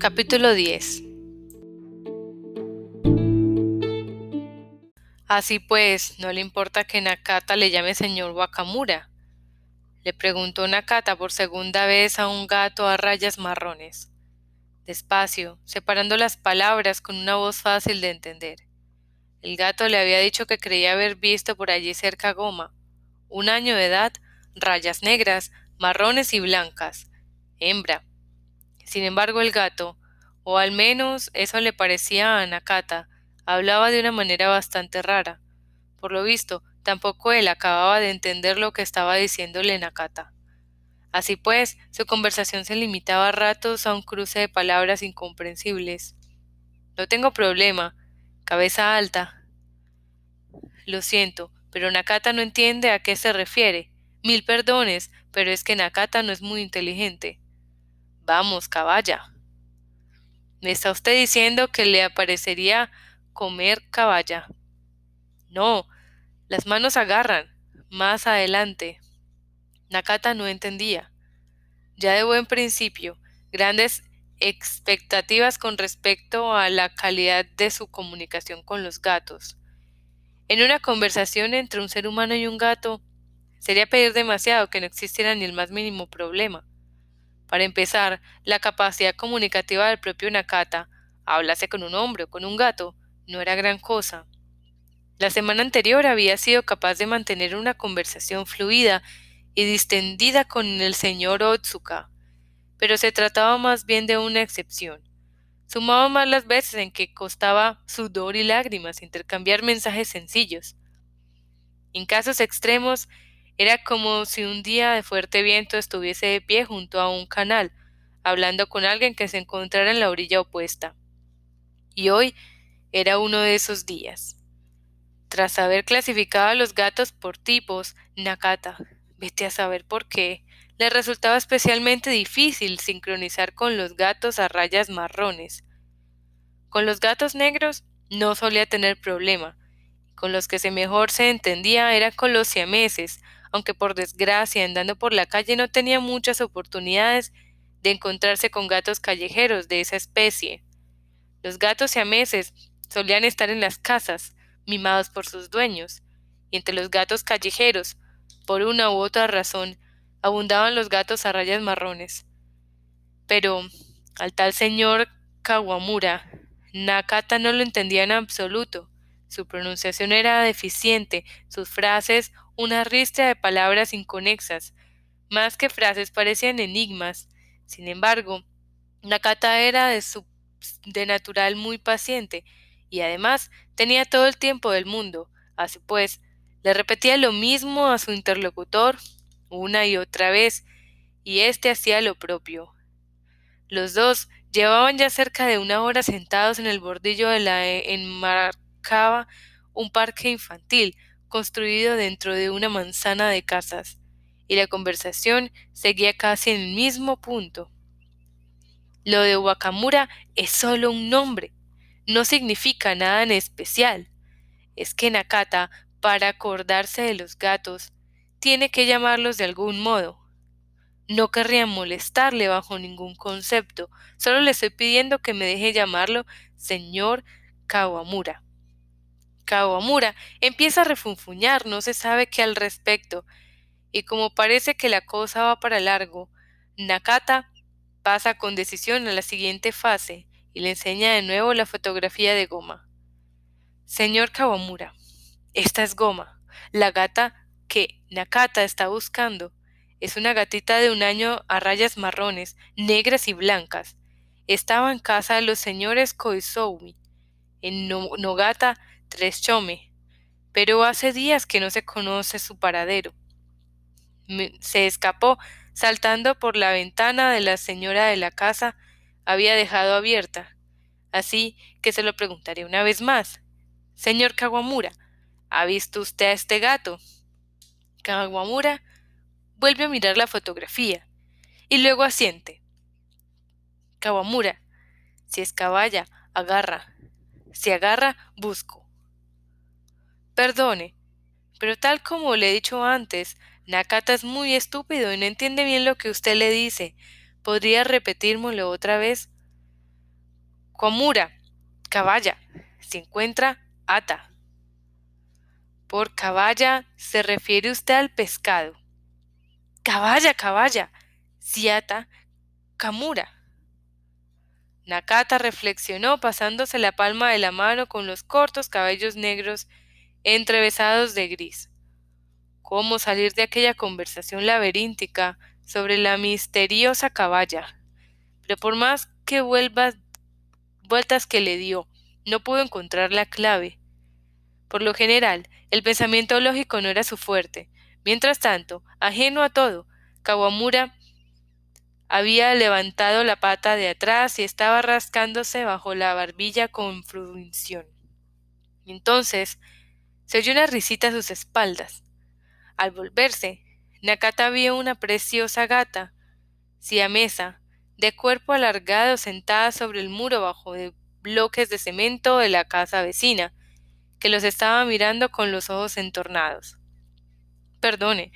Capítulo 10 Así pues, ¿no le importa que Nakata le llame señor Wakamura? Le preguntó Nakata por segunda vez a un gato a rayas marrones. Despacio, separando las palabras con una voz fácil de entender. El gato le había dicho que creía haber visto por allí cerca Goma, un año de edad, rayas negras, marrones y blancas, hembra, sin embargo, el gato, o al menos eso le parecía a Nakata, hablaba de una manera bastante rara. Por lo visto, tampoco él acababa de entender lo que estaba diciéndole Nakata. Así pues, su conversación se limitaba a ratos a un cruce de palabras incomprensibles. No tengo problema. Cabeza alta. Lo siento, pero Nakata no entiende a qué se refiere. Mil perdones, pero es que Nakata no es muy inteligente. Vamos, caballa. ¿Me está usted diciendo que le aparecería comer caballa? No, las manos agarran. Más adelante. Nakata no entendía. Ya de buen principio, grandes expectativas con respecto a la calidad de su comunicación con los gatos. En una conversación entre un ser humano y un gato, sería pedir demasiado que no existiera ni el más mínimo problema. Para empezar, la capacidad comunicativa del propio Nakata, hablase con un hombre o con un gato, no era gran cosa. La semana anterior había sido capaz de mantener una conversación fluida y distendida con el señor Otsuka, pero se trataba más bien de una excepción. Sumaba más las veces en que costaba sudor y lágrimas intercambiar mensajes sencillos. En casos extremos, era como si un día de fuerte viento estuviese de pie junto a un canal, hablando con alguien que se encontrara en la orilla opuesta. Y hoy era uno de esos días. Tras haber clasificado a los gatos por tipos, Nakata, vete a saber por qué, le resultaba especialmente difícil sincronizar con los gatos a rayas marrones. Con los gatos negros no solía tener problema, con los que se mejor se entendía era con los siameses, aunque por desgracia andando por la calle no tenía muchas oportunidades de encontrarse con gatos callejeros de esa especie. Los gatos siameses solían estar en las casas, mimados por sus dueños, y entre los gatos callejeros, por una u otra razón, abundaban los gatos a rayas marrones. Pero al tal señor Kawamura, Nakata no lo entendía en absoluto. Su pronunciación era deficiente, sus frases una ristra de palabras inconexas. Más que frases parecían enigmas. Sin embargo, Nakata era de, su, de natural muy paciente y además tenía todo el tiempo del mundo. Así pues, le repetía lo mismo a su interlocutor una y otra vez, y éste hacía lo propio. Los dos llevaban ya cerca de una hora sentados en el bordillo de la enmarcaba un parque infantil, construido dentro de una manzana de casas, y la conversación seguía casi en el mismo punto. Lo de Wakamura es solo un nombre, no significa nada en especial. Es que Nakata, para acordarse de los gatos, tiene que llamarlos de algún modo. No querría molestarle bajo ningún concepto, solo le estoy pidiendo que me deje llamarlo señor Kawamura. Kawamura empieza a refunfuñar, no se sabe qué al respecto, y como parece que la cosa va para largo, Nakata pasa con decisión a la siguiente fase y le enseña de nuevo la fotografía de Goma. Señor Kawamura, esta es Goma, la gata que Nakata está buscando. Es una gatita de un año a rayas marrones, negras y blancas. Estaba en casa de los señores Koizoumi, en Nogata tres chome, pero hace días que no se conoce su paradero. Se escapó saltando por la ventana de la señora de la casa había dejado abierta, así que se lo preguntaré una vez más. Señor Kawamura, ¿ha visto usted a este gato? Kawamura vuelve a mirar la fotografía y luego asiente. Kawamura, si es caballa, agarra. Si agarra, busco. Perdone, pero tal como le he dicho antes, Nakata es muy estúpido y no entiende bien lo que usted le dice. ¿Podría repetírmelo otra vez? Wakwamura, caballa. Si encuentra, ata. Por caballa se refiere usted al pescado. Caballa, caballa. Si ata, kamura. Nakata reflexionó pasándose la palma de la mano con los cortos cabellos negros entrevesados de gris. ¿Cómo salir de aquella conversación laberíntica sobre la misteriosa caballa? Pero por más que vuelvas, vueltas que le dio, no pudo encontrar la clave. Por lo general, el pensamiento lógico no era su fuerte. Mientras tanto, ajeno a todo, Kawamura había levantado la pata de atrás y estaba rascándose bajo la barbilla con fruición. Entonces se oyó una risita a sus espaldas. Al volverse, Nakata vio una preciosa gata, siamesa, de cuerpo alargado sentada sobre el muro bajo de bloques de cemento de la casa vecina, que los estaba mirando con los ojos entornados. Perdone,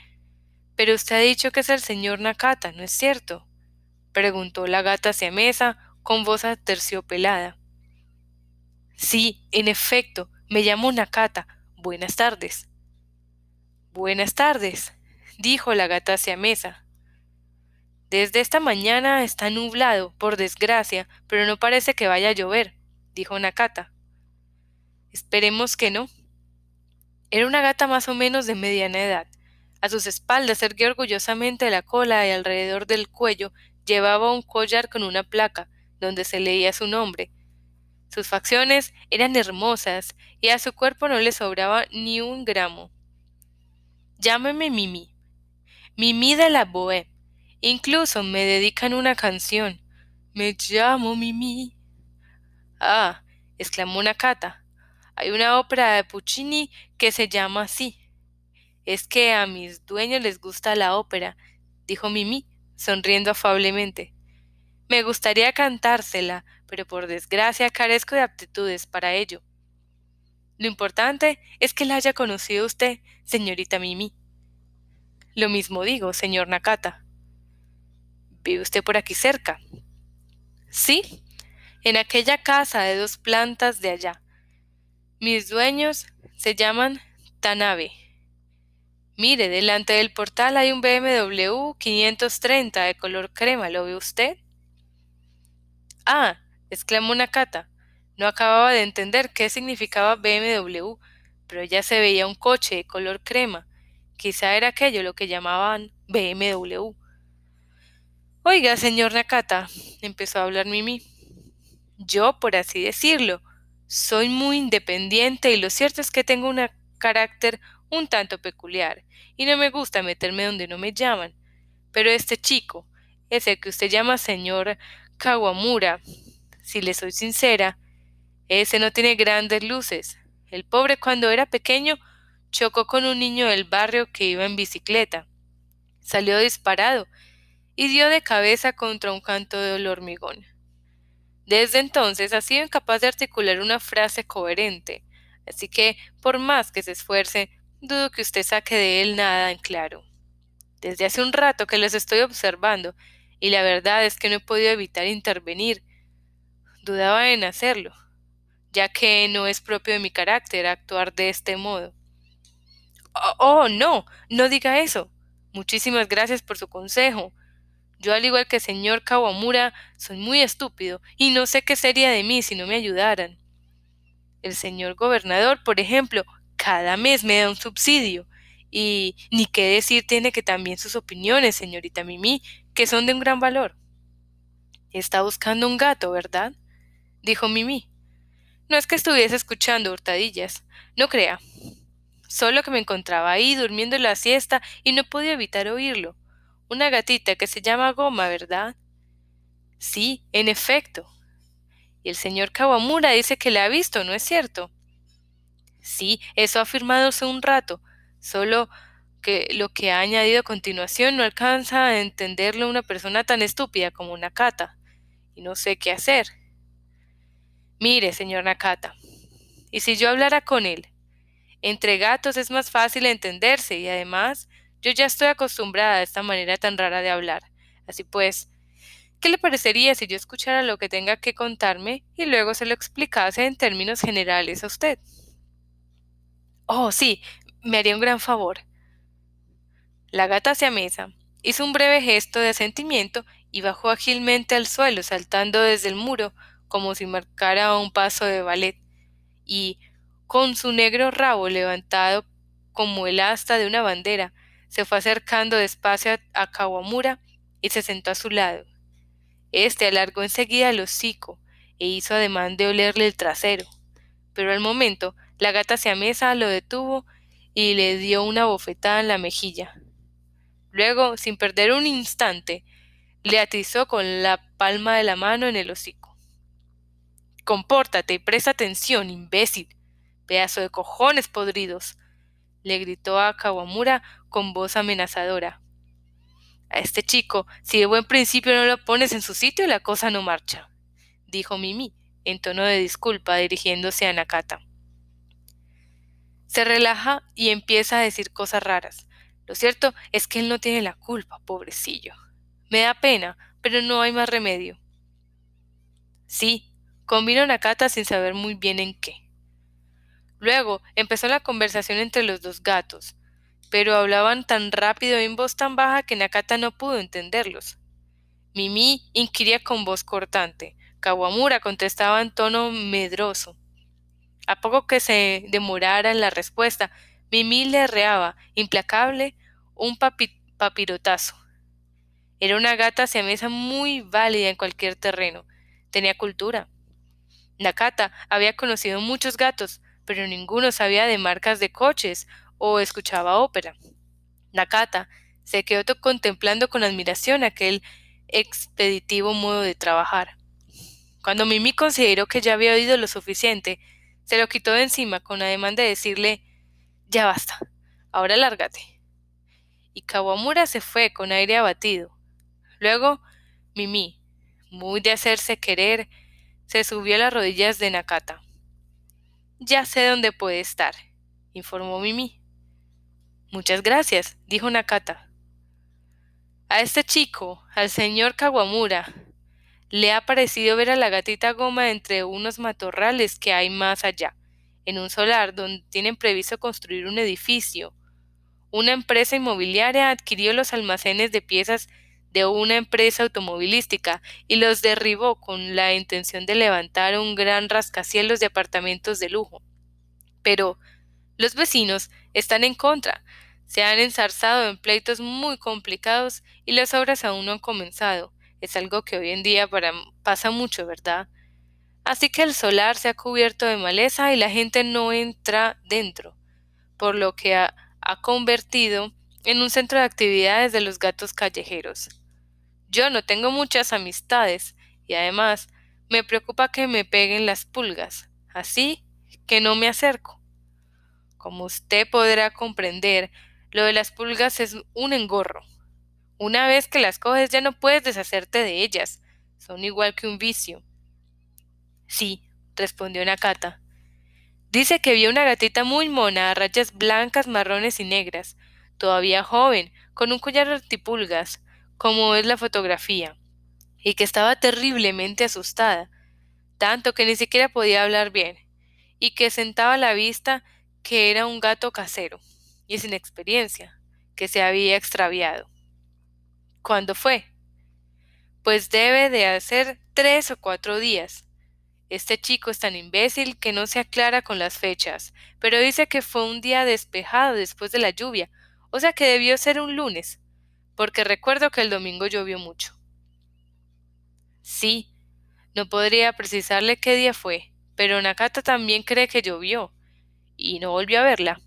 pero usted ha dicho que es el señor Nakata, ¿no es cierto? preguntó la gata siamesa con voz aterciopelada. Sí, en efecto, me llamo Nakata. Buenas tardes. Buenas tardes, dijo la gata siamesa. Desde esta mañana está nublado, por desgracia, pero no parece que vaya a llover, dijo Nakata. Esperemos que no. Era una gata más o menos de mediana edad. A sus espaldas erguía orgullosamente la cola y alrededor del cuello llevaba un collar con una placa, donde se leía su nombre. Sus facciones eran hermosas y a su cuerpo no le sobraba ni un gramo. Llámeme Mimi. Mimi de la Boe. Incluso me dedican una canción. Me llamo Mimi. Ah, exclamó Nakata. Hay una ópera de Puccini que se llama así. Es que a mis dueños les gusta la ópera, dijo Mimi, sonriendo afablemente. Me gustaría cantársela, pero por desgracia carezco de aptitudes para ello. Lo importante es que la haya conocido usted, señorita Mimi. Lo mismo digo, señor Nakata. ¿Vive usted por aquí cerca? Sí, en aquella casa de dos plantas de allá. Mis dueños se llaman Tanabe. Mire, delante del portal hay un BMW 530 de color crema, ¿lo ve usted? Ah, exclamó Nakata. No acababa de entender qué significaba BMW, pero ya se veía un coche de color crema. Quizá era aquello lo que llamaban BMW. Oiga, señor Nakata, empezó a hablar Mimi. Yo, por así decirlo, soy muy independiente y lo cierto es que tengo un carácter un tanto peculiar y no me gusta meterme donde no me llaman. Pero este chico, ese que usted llama señor Kawamura, si le soy sincera, ese no tiene grandes luces. El pobre cuando era pequeño chocó con un niño del barrio que iba en bicicleta. Salió disparado y dio de cabeza contra un canto de hormigón. Desde entonces ha sido incapaz de articular una frase coherente, así que, por más que se esfuerce, dudo que usted saque de él nada en claro. Desde hace un rato que los estoy observando, y la verdad es que no he podido evitar intervenir. Dudaba en hacerlo, ya que no es propio de mi carácter actuar de este modo. Oh, oh no, no diga eso. Muchísimas gracias por su consejo. Yo, al igual que el señor Kawamura, soy muy estúpido y no sé qué sería de mí si no me ayudaran. El señor gobernador, por ejemplo, cada mes me da un subsidio. Y ni qué decir tiene que también sus opiniones, señorita Mimi, que son de un gran valor. Está buscando un gato, ¿verdad? Dijo Mimi. No es que estuviese escuchando hurtadillas, no crea. Solo que me encontraba ahí durmiendo la siesta y no podía evitar oírlo. Una gatita que se llama Goma, ¿verdad? Sí, en efecto. Y el señor Kawamura dice que la ha visto, ¿no es cierto? Sí, eso ha afirmado hace un rato, solo que lo que ha añadido a continuación no alcanza a entenderlo una persona tan estúpida como Nakata, y no sé qué hacer. Mire, señor Nakata, y si yo hablara con él, entre gatos es más fácil entenderse y además yo ya estoy acostumbrada a esta manera tan rara de hablar. Así pues, ¿Qué le parecería si yo escuchara lo que tenga que contarme y luego se lo explicase en términos generales a usted? Oh, sí, me haría un gran favor. La gata se mesa, hizo un breve gesto de asentimiento y bajó ágilmente al suelo, saltando desde el muro como si marcara un paso de ballet, y, con su negro rabo levantado como el asta de una bandera, se fue acercando despacio a Kawamura y se sentó a su lado. Este alargó enseguida el hocico e hizo ademán de olerle el trasero, pero al momento la gata siamesa lo detuvo y le dio una bofetada en la mejilla. Luego, sin perder un instante, le atizó con la palma de la mano en el hocico. Compórtate y presta atención, imbécil. Pedazo de cojones podridos. le gritó a Kawamura con voz amenazadora a este chico, si de buen principio no lo pones en su sitio, la cosa no marcha, dijo Mimi, en tono de disculpa, dirigiéndose a Nakata. Se relaja y empieza a decir cosas raras. Lo cierto es que él no tiene la culpa, pobrecillo. Me da pena, pero no hay más remedio. Sí, convino Nakata sin saber muy bien en qué. Luego empezó la conversación entre los dos gatos, pero hablaban tan rápido y en voz tan baja que Nakata no pudo entenderlos. Mimi inquiría con voz cortante. Kawamura contestaba en tono medroso. A poco que se demorara en la respuesta, Mimi le reaba, implacable, un papirotazo. Era una gata siamesa muy válida en cualquier terreno. Tenía cultura. Nakata había conocido muchos gatos, pero ninguno sabía de marcas de coches o escuchaba ópera. Nakata se quedó contemplando con admiración aquel expeditivo modo de trabajar. Cuando Mimi consideró que ya había oído lo suficiente, se lo quitó de encima con ademán de decirle Ya basta, ahora lárgate. Y Kawamura se fue con aire abatido. Luego, Mimi, muy de hacerse querer, se subió a las rodillas de Nakata. Ya sé dónde puede estar, informó Mimi. Muchas gracias, dijo Nakata. A este chico, al señor Kawamura, le ha parecido ver a la gatita goma entre unos matorrales que hay más allá, en un solar donde tienen previsto construir un edificio. Una empresa inmobiliaria adquirió los almacenes de piezas de una empresa automovilística y los derribó con la intención de levantar un gran rascacielos de apartamentos de lujo. Pero los vecinos están en contra, se han ensarzado en pleitos muy complicados y las obras aún no han comenzado. Es algo que hoy en día pasa mucho, ¿verdad? Así que el solar se ha cubierto de maleza y la gente no entra dentro, por lo que ha, ha convertido en un centro de actividades de los gatos callejeros. Yo no tengo muchas amistades y además me preocupa que me peguen las pulgas, así que no me acerco. Como usted podrá comprender, lo de las pulgas es un engorro. Una vez que las coges ya no puedes deshacerte de ellas. Son igual que un vicio. Sí, respondió Nakata. Dice que vio una gatita muy mona a rayas blancas, marrones y negras, todavía joven, con un collar antipulgas, como es la fotografía, y que estaba terriblemente asustada, tanto que ni siquiera podía hablar bien, y que sentaba a la vista que era un gato casero y sin experiencia, que se había extraviado. ¿Cuándo fue? Pues debe de hacer tres o cuatro días. Este chico es tan imbécil que no se aclara con las fechas, pero dice que fue un día despejado después de la lluvia, o sea que debió ser un lunes, porque recuerdo que el domingo llovió mucho. Sí, no podría precisarle qué día fue, pero Nakata también cree que llovió, y no volvió a verla.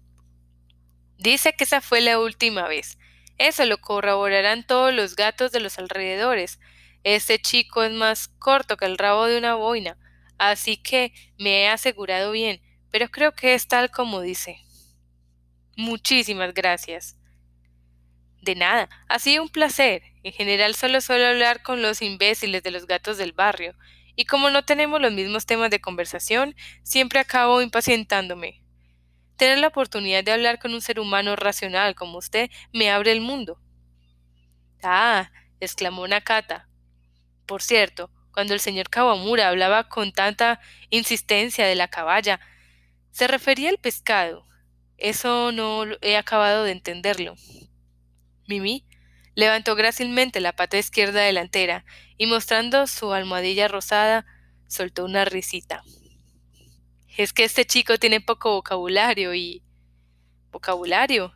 Dice que esa fue la última vez. Eso lo corroborarán todos los gatos de los alrededores. Este chico es más corto que el rabo de una boina, así que me he asegurado bien, pero creo que es tal como dice. Muchísimas gracias. De nada, ha sido un placer. En general solo suelo hablar con los imbéciles de los gatos del barrio, y como no tenemos los mismos temas de conversación, siempre acabo impacientándome. Tener la oportunidad de hablar con un ser humano racional como usted me abre el mundo. Ah, exclamó Nakata. Por cierto, cuando el señor Kawamura hablaba con tanta insistencia de la caballa, se refería al pescado. Eso no he acabado de entenderlo. Mimi levantó grácilmente la pata izquierda delantera y mostrando su almohadilla rosada, soltó una risita. Es que este chico tiene poco vocabulario y... ¿Vocabulario?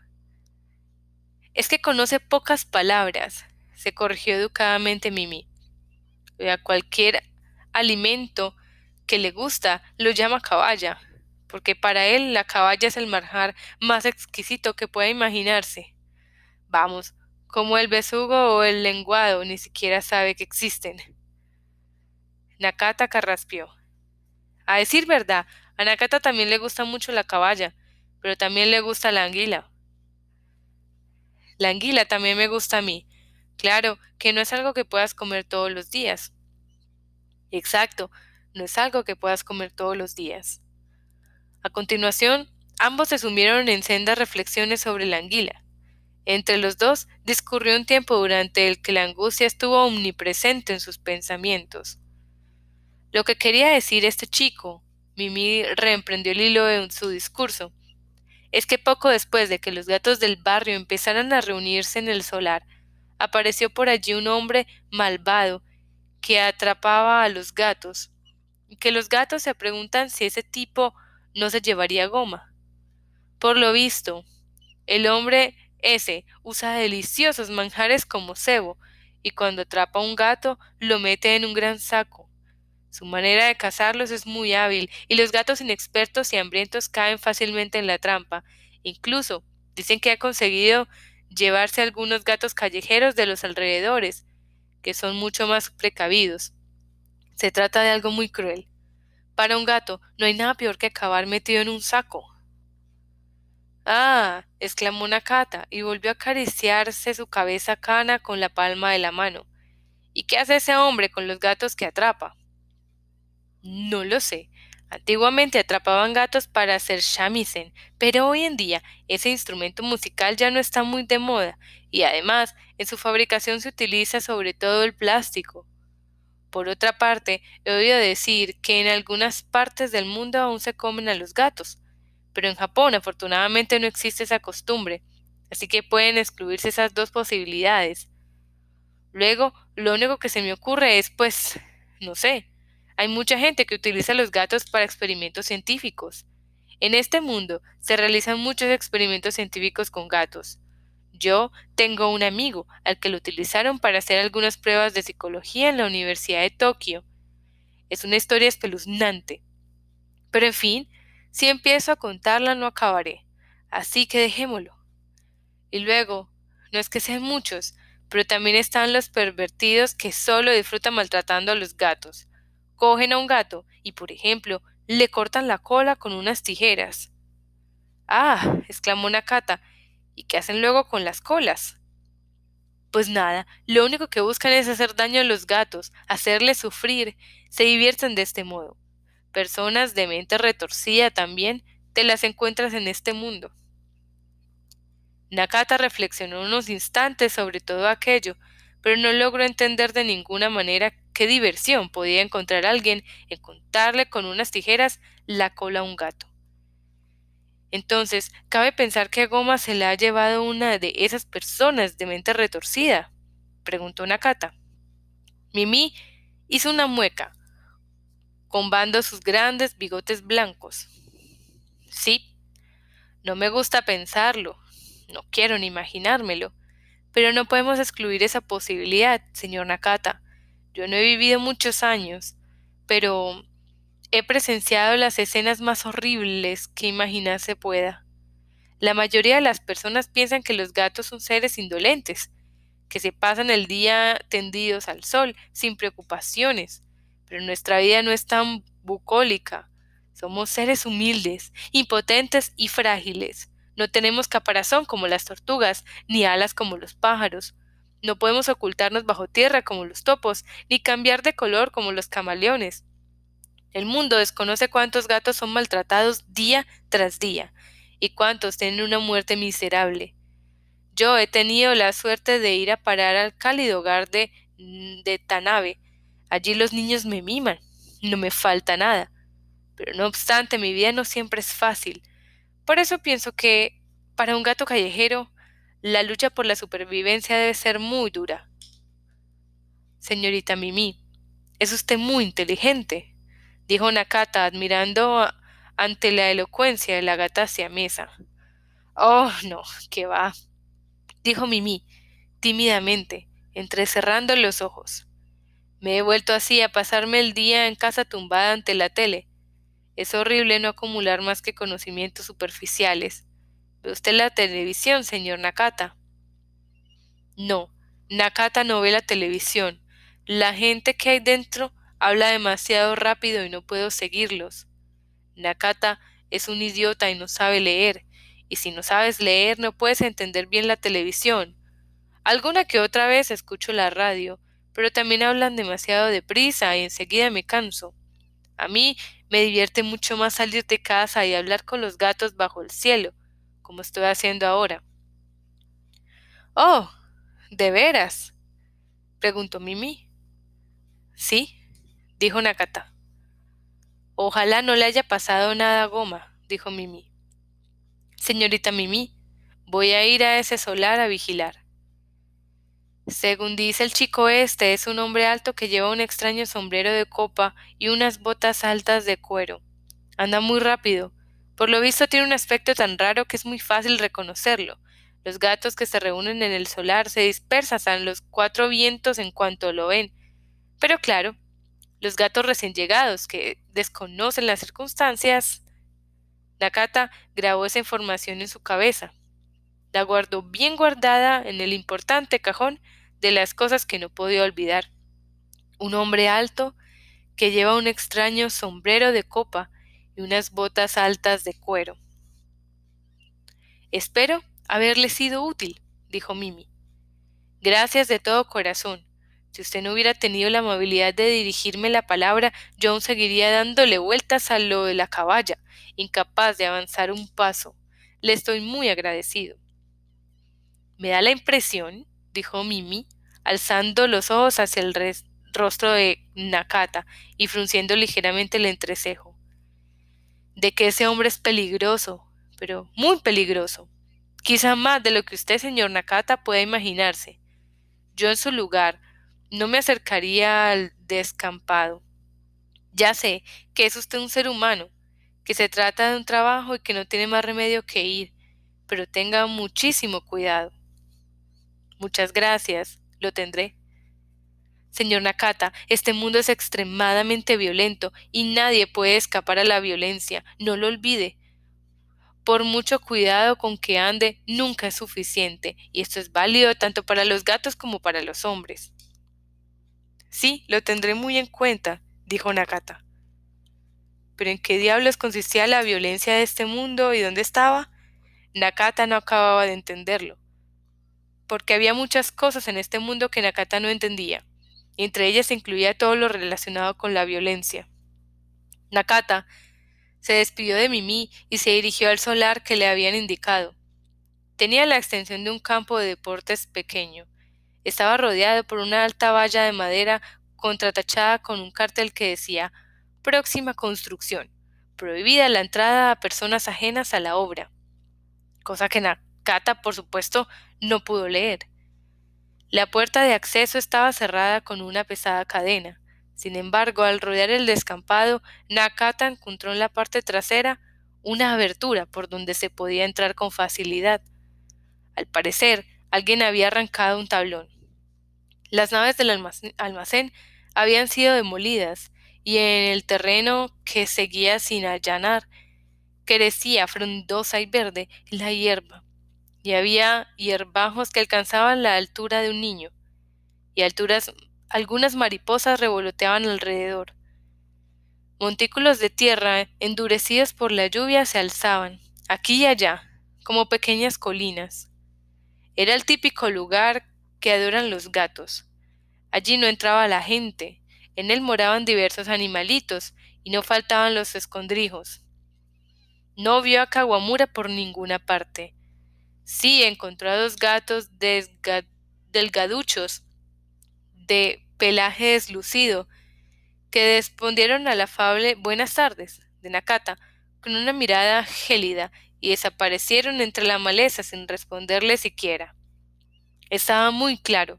Es que conoce pocas palabras, se corrigió educadamente Mimi. A cualquier alimento que le gusta lo llama caballa, porque para él la caballa es el marjar más exquisito que pueda imaginarse. Vamos, como el besugo o el lenguado ni siquiera sabe que existen. Nakata carraspió. A decir verdad, a Nakata también le gusta mucho la caballa, pero también le gusta la anguila. La anguila también me gusta a mí. Claro que no es algo que puedas comer todos los días. Exacto, no es algo que puedas comer todos los días. A continuación, ambos se sumieron en sendas reflexiones sobre la anguila. Entre los dos discurrió un tiempo durante el que la angustia estuvo omnipresente en sus pensamientos. Lo que quería decir este chico, Mimi reemprendió el hilo de su discurso, es que poco después de que los gatos del barrio empezaran a reunirse en el solar, apareció por allí un hombre malvado que atrapaba a los gatos, y que los gatos se preguntan si ese tipo no se llevaría goma. Por lo visto, el hombre ese usa deliciosos manjares como cebo, y cuando atrapa a un gato lo mete en un gran saco, su manera de cazarlos es muy hábil, y los gatos inexpertos y hambrientos caen fácilmente en la trampa. Incluso dicen que ha conseguido llevarse algunos gatos callejeros de los alrededores, que son mucho más precavidos. Se trata de algo muy cruel. Para un gato no hay nada peor que acabar metido en un saco. Ah, exclamó Nakata y volvió a acariciarse su cabeza cana con la palma de la mano. ¿Y qué hace ese hombre con los gatos que atrapa? No lo sé. Antiguamente atrapaban gatos para hacer shamisen, pero hoy en día ese instrumento musical ya no está muy de moda y además en su fabricación se utiliza sobre todo el plástico. Por otra parte, he oído decir que en algunas partes del mundo aún se comen a los gatos, pero en Japón afortunadamente no existe esa costumbre, así que pueden excluirse esas dos posibilidades. Luego, lo único que se me ocurre es, pues, no sé, hay mucha gente que utiliza los gatos para experimentos científicos. En este mundo se realizan muchos experimentos científicos con gatos. Yo tengo un amigo al que lo utilizaron para hacer algunas pruebas de psicología en la Universidad de Tokio. Es una historia espeluznante. Pero en fin, si empiezo a contarla no acabaré, así que dejémoslo. Y luego, no es que sean muchos, pero también están los pervertidos que solo disfrutan maltratando a los gatos cogen a un gato y, por ejemplo, le cortan la cola con unas tijeras. Ah, exclamó Nakata, ¿y qué hacen luego con las colas? Pues nada, lo único que buscan es hacer daño a los gatos, hacerles sufrir, se divierten de este modo. Personas de mente retorcida también te las encuentras en este mundo. Nakata reflexionó unos instantes sobre todo aquello, pero no logró entender de ninguna manera qué diversión podía encontrar alguien en contarle con unas tijeras la cola a un gato. Entonces, cabe pensar que Goma se la ha llevado una de esas personas de mente retorcida, preguntó Nakata. Mimi hizo una mueca, combando sus grandes bigotes blancos. Sí, no me gusta pensarlo, no quiero ni imaginármelo, pero no podemos excluir esa posibilidad, señor Nakata. Yo no he vivido muchos años, pero he presenciado las escenas más horribles que imaginarse pueda. La mayoría de las personas piensan que los gatos son seres indolentes, que se pasan el día tendidos al sol, sin preocupaciones, pero nuestra vida no es tan bucólica. Somos seres humildes, impotentes y frágiles. No tenemos caparazón como las tortugas, ni alas como los pájaros. No podemos ocultarnos bajo tierra como los topos, ni cambiar de color como los camaleones. El mundo desconoce cuántos gatos son maltratados día tras día, y cuántos tienen una muerte miserable. Yo he tenido la suerte de ir a parar al cálido hogar de, de Tanabe, Allí los niños me miman, no me falta nada. Pero no obstante, mi vida no siempre es fácil. Por eso pienso que, para un gato callejero, la lucha por la supervivencia debe ser muy dura. Señorita Mimi, es usted muy inteligente, dijo Nakata, admirando ante la elocuencia de la gata mesa. Oh, no, qué va, dijo Mimi, tímidamente, entrecerrando los ojos. Me he vuelto así a pasarme el día en casa tumbada ante la tele. Es horrible no acumular más que conocimientos superficiales. ¿Ve usted la televisión, señor Nakata? No, Nakata no ve la televisión. La gente que hay dentro habla demasiado rápido y no puedo seguirlos. Nakata es un idiota y no sabe leer, y si no sabes leer no puedes entender bien la televisión. Alguna que otra vez escucho la radio, pero también hablan demasiado deprisa y enseguida me canso. A mí me divierte mucho más salir de casa y hablar con los gatos bajo el cielo, como estoy haciendo ahora. Oh, ¿de veras? preguntó Mimi. Sí, dijo Nakata. Ojalá no le haya pasado nada a Goma, dijo Mimi. Señorita Mimi, voy a ir a ese solar a vigilar. Según dice el chico este, es un hombre alto que lleva un extraño sombrero de copa y unas botas altas de cuero. Anda muy rápido. Por lo visto tiene un aspecto tan raro que es muy fácil reconocerlo. Los gatos que se reúnen en el solar se dispersan a los cuatro vientos en cuanto lo ven. Pero claro, los gatos recién llegados que desconocen las circunstancias. Nakata grabó esa información en su cabeza la guardó bien guardada en el importante cajón de las cosas que no podía olvidar. Un hombre alto que lleva un extraño sombrero de copa y unas botas altas de cuero. Espero haberle sido útil, dijo Mimi. Gracias de todo corazón. Si usted no hubiera tenido la amabilidad de dirigirme la palabra, yo aún seguiría dándole vueltas a lo de la caballa, incapaz de avanzar un paso. Le estoy muy agradecido. Me da la impresión, dijo Mimi, alzando los ojos hacia el rostro de Nakata y frunciendo ligeramente el entrecejo, de que ese hombre es peligroso, pero muy peligroso, quizá más de lo que usted, señor Nakata, pueda imaginarse. Yo en su lugar no me acercaría al descampado. Ya sé que es usted un ser humano, que se trata de un trabajo y que no tiene más remedio que ir, pero tenga muchísimo cuidado. Muchas gracias, lo tendré. Señor Nakata, este mundo es extremadamente violento y nadie puede escapar a la violencia, no lo olvide. Por mucho cuidado con que ande, nunca es suficiente, y esto es válido tanto para los gatos como para los hombres. Sí, lo tendré muy en cuenta, dijo Nakata. ¿Pero en qué diablos consistía la violencia de este mundo y dónde estaba? Nakata no acababa de entenderlo porque había muchas cosas en este mundo que Nakata no entendía, y entre ellas se incluía todo lo relacionado con la violencia. Nakata se despidió de Mimi y se dirigió al solar que le habían indicado. Tenía la extensión de un campo de deportes pequeño. Estaba rodeado por una alta valla de madera contratachada con un cartel que decía Próxima construcción. Prohibida la entrada a personas ajenas a la obra. Cosa que Nakata, por supuesto, no pudo leer. La puerta de acceso estaba cerrada con una pesada cadena. Sin embargo, al rodear el descampado, Nakata encontró en la parte trasera una abertura por donde se podía entrar con facilidad. Al parecer, alguien había arrancado un tablón. Las naves del almacén habían sido demolidas y en el terreno que seguía sin allanar crecía frondosa y verde la hierba y había hierbajos que alcanzaban la altura de un niño, y alturas algunas mariposas revoloteaban alrededor. Montículos de tierra, endurecidos por la lluvia, se alzaban, aquí y allá, como pequeñas colinas. Era el típico lugar que adoran los gatos. Allí no entraba la gente, en él moraban diversos animalitos, y no faltaban los escondrijos. No vio a Kawamura por ninguna parte, Sí, encontró a dos gatos delgaduchos, de pelaje deslucido, que respondieron al afable Buenas tardes de Nakata con una mirada gélida y desaparecieron entre la maleza sin responderle siquiera. Estaba muy claro.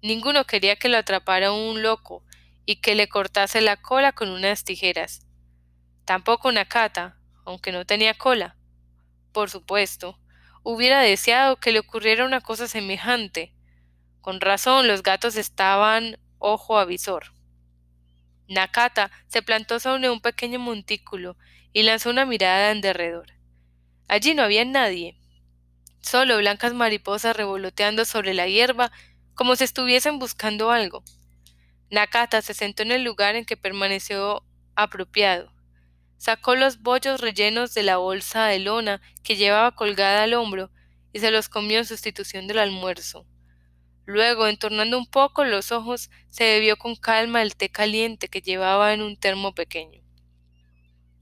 Ninguno quería que lo atrapara un loco y que le cortase la cola con unas tijeras. Tampoco Nakata, aunque no tenía cola. Por supuesto, hubiera deseado que le ocurriera una cosa semejante. Con razón los gatos estaban ojo a visor. Nakata se plantó sobre un pequeño montículo y lanzó una mirada en derredor. Allí no había nadie, solo blancas mariposas revoloteando sobre la hierba como si estuviesen buscando algo. Nakata se sentó en el lugar en que permaneció apropiado. Sacó los bollos rellenos de la bolsa de lona que llevaba colgada al hombro y se los comió en sustitución del almuerzo. Luego, entornando un poco los ojos, se bebió con calma el té caliente que llevaba en un termo pequeño.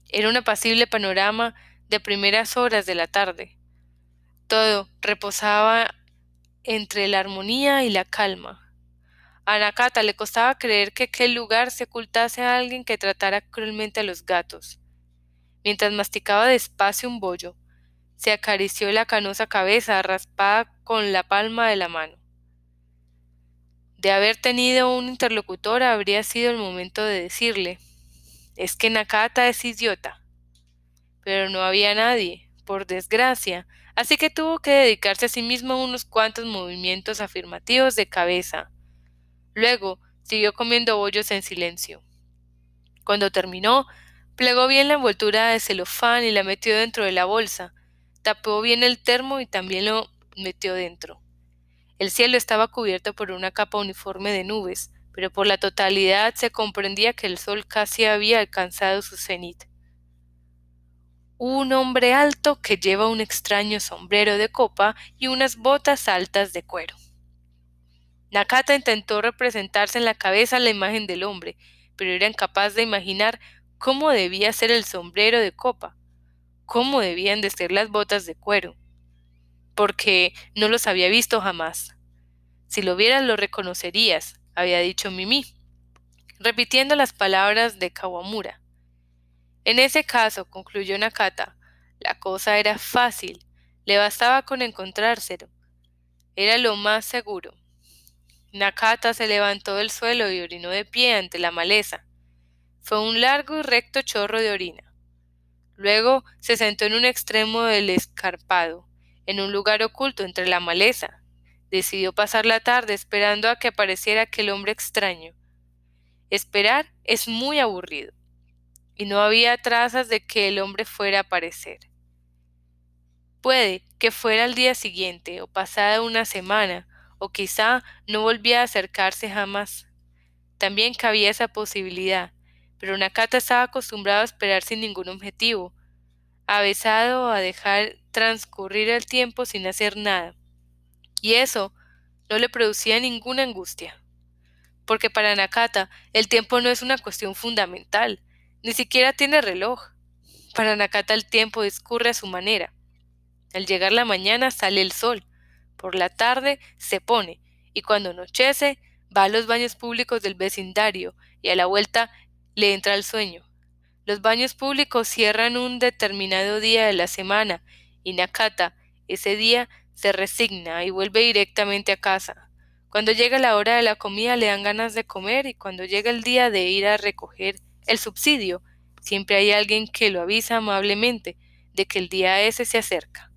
Era un apacible panorama de primeras horas de la tarde. Todo reposaba entre la armonía y la calma. A Nakata le costaba creer que aquel lugar se ocultase a alguien que tratara cruelmente a los gatos. Mientras masticaba despacio un bollo, se acarició la canosa cabeza raspada con la palma de la mano. De haber tenido un interlocutor habría sido el momento de decirle es que Nakata es idiota. Pero no había nadie, por desgracia, así que tuvo que dedicarse a sí mismo unos cuantos movimientos afirmativos de cabeza. Luego siguió comiendo bollos en silencio. Cuando terminó, plegó bien la envoltura de celofán y la metió dentro de la bolsa, tapó bien el termo y también lo metió dentro. El cielo estaba cubierto por una capa uniforme de nubes, pero por la totalidad se comprendía que el sol casi había alcanzado su cenit. Un hombre alto que lleva un extraño sombrero de copa y unas botas altas de cuero. Nakata intentó representarse en la cabeza la imagen del hombre, pero era incapaz de imaginar cómo debía ser el sombrero de copa, cómo debían de ser las botas de cuero porque no los había visto jamás. Si lo vieras lo reconocerías, había dicho Mimi, repitiendo las palabras de Kawamura. En ese caso, concluyó Nakata, la cosa era fácil, le bastaba con encontrárselo. Era lo más seguro. Nakata se levantó del suelo y orinó de pie ante la maleza. Fue un largo y recto chorro de orina. Luego se sentó en un extremo del escarpado, en un lugar oculto entre la maleza. Decidió pasar la tarde esperando a que apareciera aquel hombre extraño. Esperar es muy aburrido, y no había trazas de que el hombre fuera a aparecer. Puede que fuera al día siguiente, o pasada una semana, o quizá no volvía a acercarse jamás. También cabía esa posibilidad, pero Nakata estaba acostumbrado a esperar sin ningún objetivo, avesado a dejar transcurrir el tiempo sin hacer nada. Y eso no le producía ninguna angustia. Porque para Nakata el tiempo no es una cuestión fundamental, ni siquiera tiene reloj. Para Nakata el tiempo discurre a su manera. Al llegar la mañana sale el sol, por la tarde se pone, y cuando anochece va a los baños públicos del vecindario y a la vuelta le entra el sueño. Los baños públicos cierran un determinado día de la semana y Nakata ese día se resigna y vuelve directamente a casa. Cuando llega la hora de la comida le dan ganas de comer y cuando llega el día de ir a recoger el subsidio, siempre hay alguien que lo avisa amablemente de que el día ese se acerca.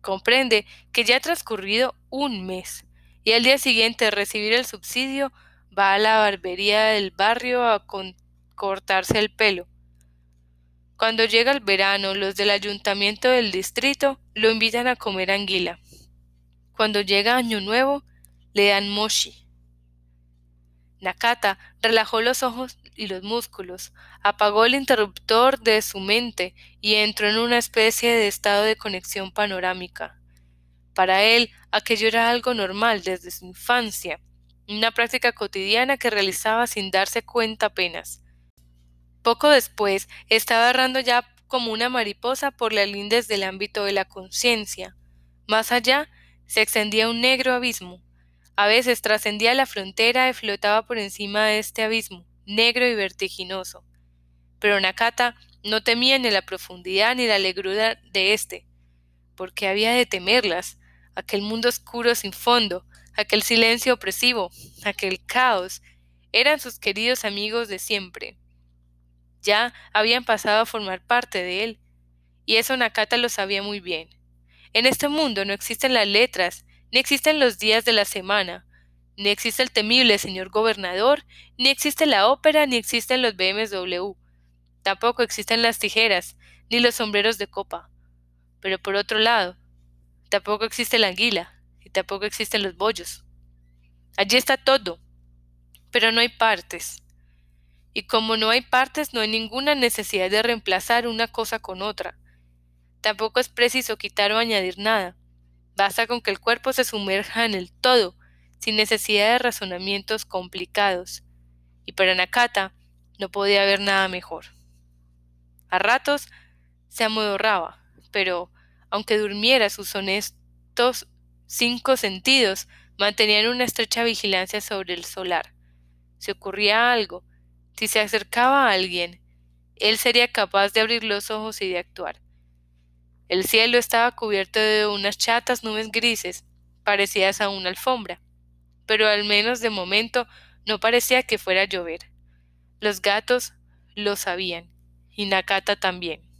Comprende que ya ha transcurrido un mes y al día siguiente recibir el subsidio va a la barbería del barrio a cortarse el pelo cuando llega el verano, los del ayuntamiento del distrito lo invitan a comer anguila. Cuando llega Año Nuevo, le dan moshi. Nakata relajó los ojos y los músculos, apagó el interruptor de su mente y entró en una especie de estado de conexión panorámica. Para él, aquello era algo normal desde su infancia, una práctica cotidiana que realizaba sin darse cuenta apenas. Poco después estaba errando ya como una mariposa por las lindes del ámbito de la conciencia. Más allá se extendía un negro abismo. A veces trascendía la frontera y flotaba por encima de este abismo, negro y vertiginoso. Pero Nakata no temía ni la profundidad ni la legrura de éste, porque había de temerlas, aquel mundo oscuro sin fondo, aquel silencio opresivo, aquel caos, eran sus queridos amigos de siempre. Ya habían pasado a formar parte de él, y eso Nakata lo sabía muy bien. En este mundo no existen las letras, ni existen los días de la semana, ni existe el temible señor gobernador, ni existe la ópera, ni existen los BMW. Tampoco existen las tijeras, ni los sombreros de copa. Pero por otro lado, tampoco existe la anguila, tampoco existen los bollos. Allí está todo, pero no hay partes. Y como no hay partes, no hay ninguna necesidad de reemplazar una cosa con otra. Tampoco es preciso quitar o añadir nada. Basta con que el cuerpo se sumerja en el todo, sin necesidad de razonamientos complicados. Y para Nakata no podía haber nada mejor. A ratos se amodorraba, pero aunque durmiera sus honestos cinco sentidos mantenían una estrecha vigilancia sobre el solar. Si ocurría algo, si se acercaba a alguien, él sería capaz de abrir los ojos y de actuar. El cielo estaba cubierto de unas chatas nubes grises, parecidas a una alfombra, pero al menos de momento no parecía que fuera a llover. Los gatos lo sabían, y Nakata también.